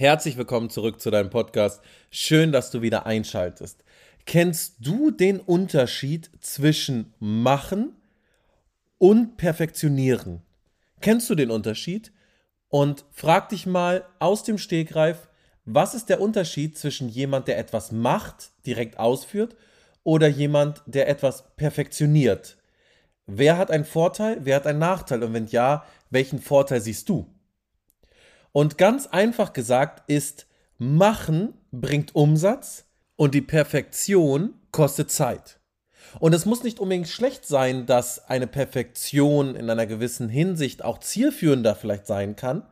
Herzlich willkommen zurück zu deinem Podcast. Schön, dass du wieder einschaltest. Kennst du den Unterschied zwischen machen und perfektionieren? Kennst du den Unterschied? Und frag dich mal aus dem Stegreif, was ist der Unterschied zwischen jemand, der etwas macht, direkt ausführt, oder jemand, der etwas perfektioniert? Wer hat einen Vorteil, wer hat einen Nachteil? Und wenn ja, welchen Vorteil siehst du? Und ganz einfach gesagt ist, machen bringt Umsatz und die Perfektion kostet Zeit. Und es muss nicht unbedingt schlecht sein, dass eine Perfektion in einer gewissen Hinsicht auch zielführender vielleicht sein kann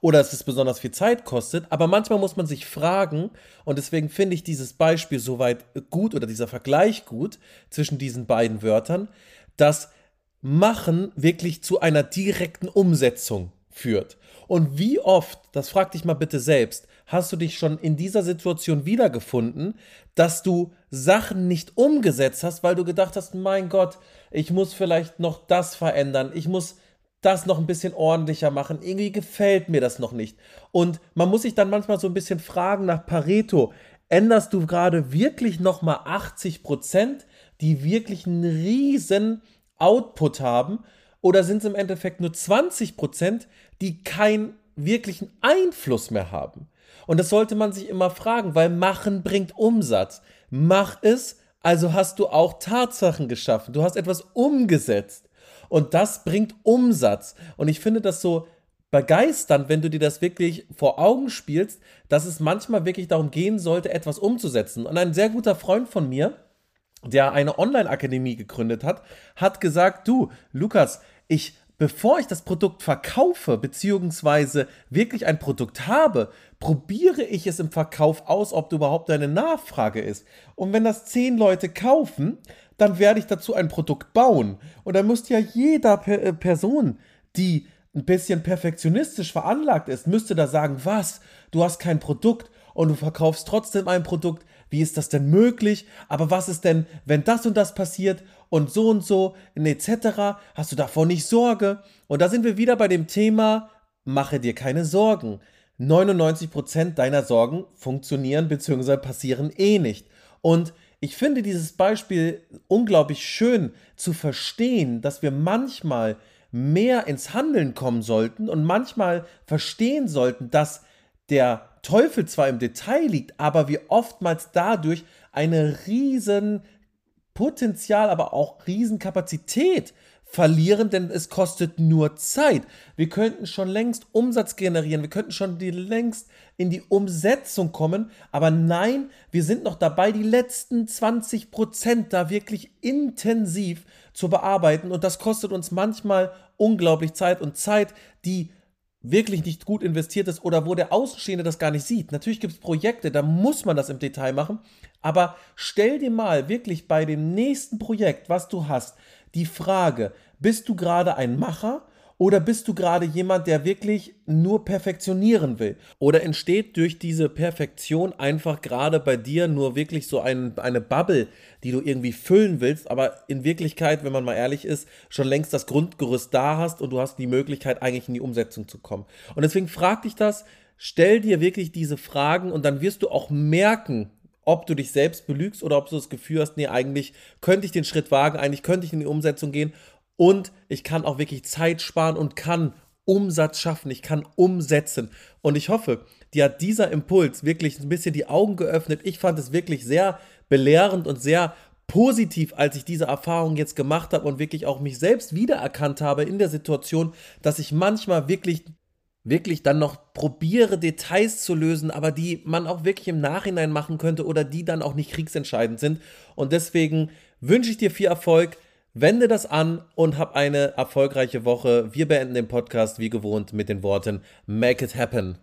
oder dass es besonders viel Zeit kostet, aber manchmal muss man sich fragen und deswegen finde ich dieses Beispiel soweit gut oder dieser Vergleich gut zwischen diesen beiden Wörtern, dass machen wirklich zu einer direkten Umsetzung führt. Und wie oft, das frag dich mal bitte selbst, hast du dich schon in dieser Situation wiedergefunden, dass du Sachen nicht umgesetzt hast, weil du gedacht hast, mein Gott, ich muss vielleicht noch das verändern, ich muss das noch ein bisschen ordentlicher machen, irgendwie gefällt mir das noch nicht. Und man muss sich dann manchmal so ein bisschen fragen nach Pareto, änderst du gerade wirklich nochmal 80 Prozent, die wirklich einen riesen Output haben? Oder sind es im Endeffekt nur 20 Prozent, die keinen wirklichen Einfluss mehr haben? Und das sollte man sich immer fragen, weil machen bringt Umsatz. Mach es, also hast du auch Tatsachen geschaffen. Du hast etwas umgesetzt. Und das bringt Umsatz. Und ich finde das so begeisternd, wenn du dir das wirklich vor Augen spielst, dass es manchmal wirklich darum gehen sollte, etwas umzusetzen. Und ein sehr guter Freund von mir, der eine Online-Akademie gegründet hat, hat gesagt, du, Lukas, ich, bevor ich das Produkt verkaufe, beziehungsweise wirklich ein Produkt habe, probiere ich es im Verkauf aus, ob du überhaupt eine Nachfrage ist. Und wenn das zehn Leute kaufen, dann werde ich dazu ein Produkt bauen. Und dann müsste ja jeder per äh, Person, die ein bisschen perfektionistisch veranlagt ist, müsste da sagen, was, du hast kein Produkt und du verkaufst trotzdem ein Produkt, wie ist das denn möglich? Aber was ist denn, wenn das und das passiert und so und so etc. Hast du davor nicht Sorge? Und da sind wir wieder bei dem Thema, mache dir keine Sorgen. 99% deiner Sorgen funktionieren bzw. passieren eh nicht. Und ich finde dieses Beispiel unglaublich schön zu verstehen, dass wir manchmal mehr ins Handeln kommen sollten und manchmal verstehen sollten, dass der Teufel zwar im Detail liegt, aber wir oftmals dadurch eine riesen Potenzial, aber auch riesen Kapazität verlieren, denn es kostet nur Zeit. Wir könnten schon längst Umsatz generieren, wir könnten schon die längst in die Umsetzung kommen, aber nein, wir sind noch dabei, die letzten 20 Prozent da wirklich intensiv zu bearbeiten und das kostet uns manchmal unglaublich Zeit und Zeit, die wirklich nicht gut investiert ist oder wo der Außenstehende das gar nicht sieht. Natürlich gibt es Projekte, da muss man das im Detail machen, aber stell dir mal wirklich bei dem nächsten Projekt, was du hast, die Frage, bist du gerade ein Macher oder bist du gerade jemand, der wirklich nur perfektionieren will? Oder entsteht durch diese Perfektion einfach gerade bei dir nur wirklich so ein, eine Bubble, die du irgendwie füllen willst, aber in Wirklichkeit, wenn man mal ehrlich ist, schon längst das Grundgerüst da hast und du hast die Möglichkeit, eigentlich in die Umsetzung zu kommen. Und deswegen frag dich das, stell dir wirklich diese Fragen und dann wirst du auch merken, ob du dich selbst belügst oder ob du das Gefühl hast, nee, eigentlich könnte ich den Schritt wagen, eigentlich könnte ich in die Umsetzung gehen und ich kann auch wirklich Zeit sparen und kann Umsatz schaffen, ich kann umsetzen. Und ich hoffe, dir hat dieser Impuls wirklich ein bisschen die Augen geöffnet. Ich fand es wirklich sehr belehrend und sehr positiv, als ich diese Erfahrung jetzt gemacht habe und wirklich auch mich selbst wiedererkannt habe in der Situation, dass ich manchmal wirklich wirklich dann noch probiere, Details zu lösen, aber die man auch wirklich im Nachhinein machen könnte oder die dann auch nicht kriegsentscheidend sind. Und deswegen wünsche ich dir viel Erfolg. Wende das an und hab eine erfolgreiche Woche. Wir beenden den Podcast wie gewohnt mit den Worten Make it happen.